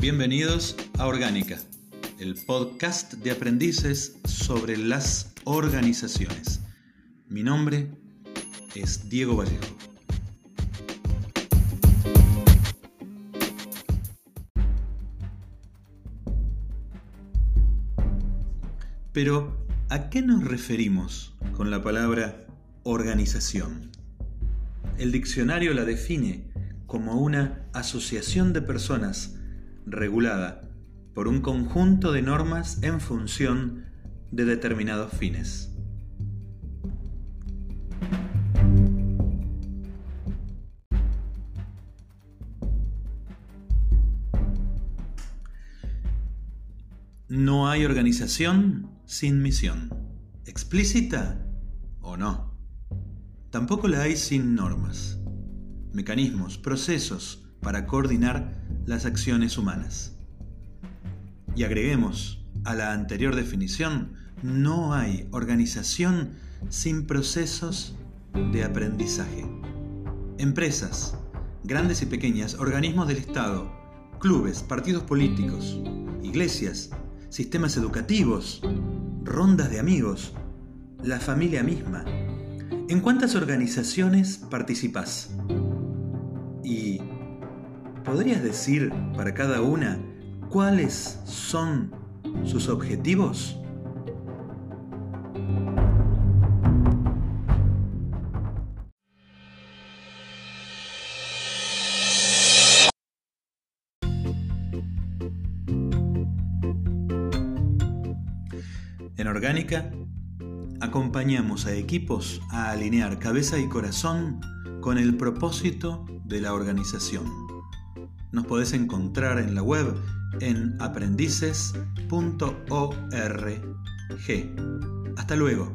Bienvenidos a Orgánica, el podcast de aprendices sobre las organizaciones. Mi nombre es Diego Vallejo. Pero, ¿a qué nos referimos con la palabra organización? El diccionario la define como una asociación de personas regulada por un conjunto de normas en función de determinados fines. No hay organización sin misión, explícita o no. Tampoco la hay sin normas, mecanismos, procesos para coordinar las acciones humanas. Y agreguemos a la anterior definición, no hay organización sin procesos de aprendizaje. Empresas, grandes y pequeñas, organismos del Estado, clubes, partidos políticos, iglesias, sistemas educativos, rondas de amigos, la familia misma. ¿En cuántas organizaciones participas? ¿Y podrías decir para cada una cuáles son sus objetivos? En Orgánica, acompañamos a equipos a alinear cabeza y corazón con el propósito de la organización. Nos podés encontrar en la web en aprendices.org. Hasta luego.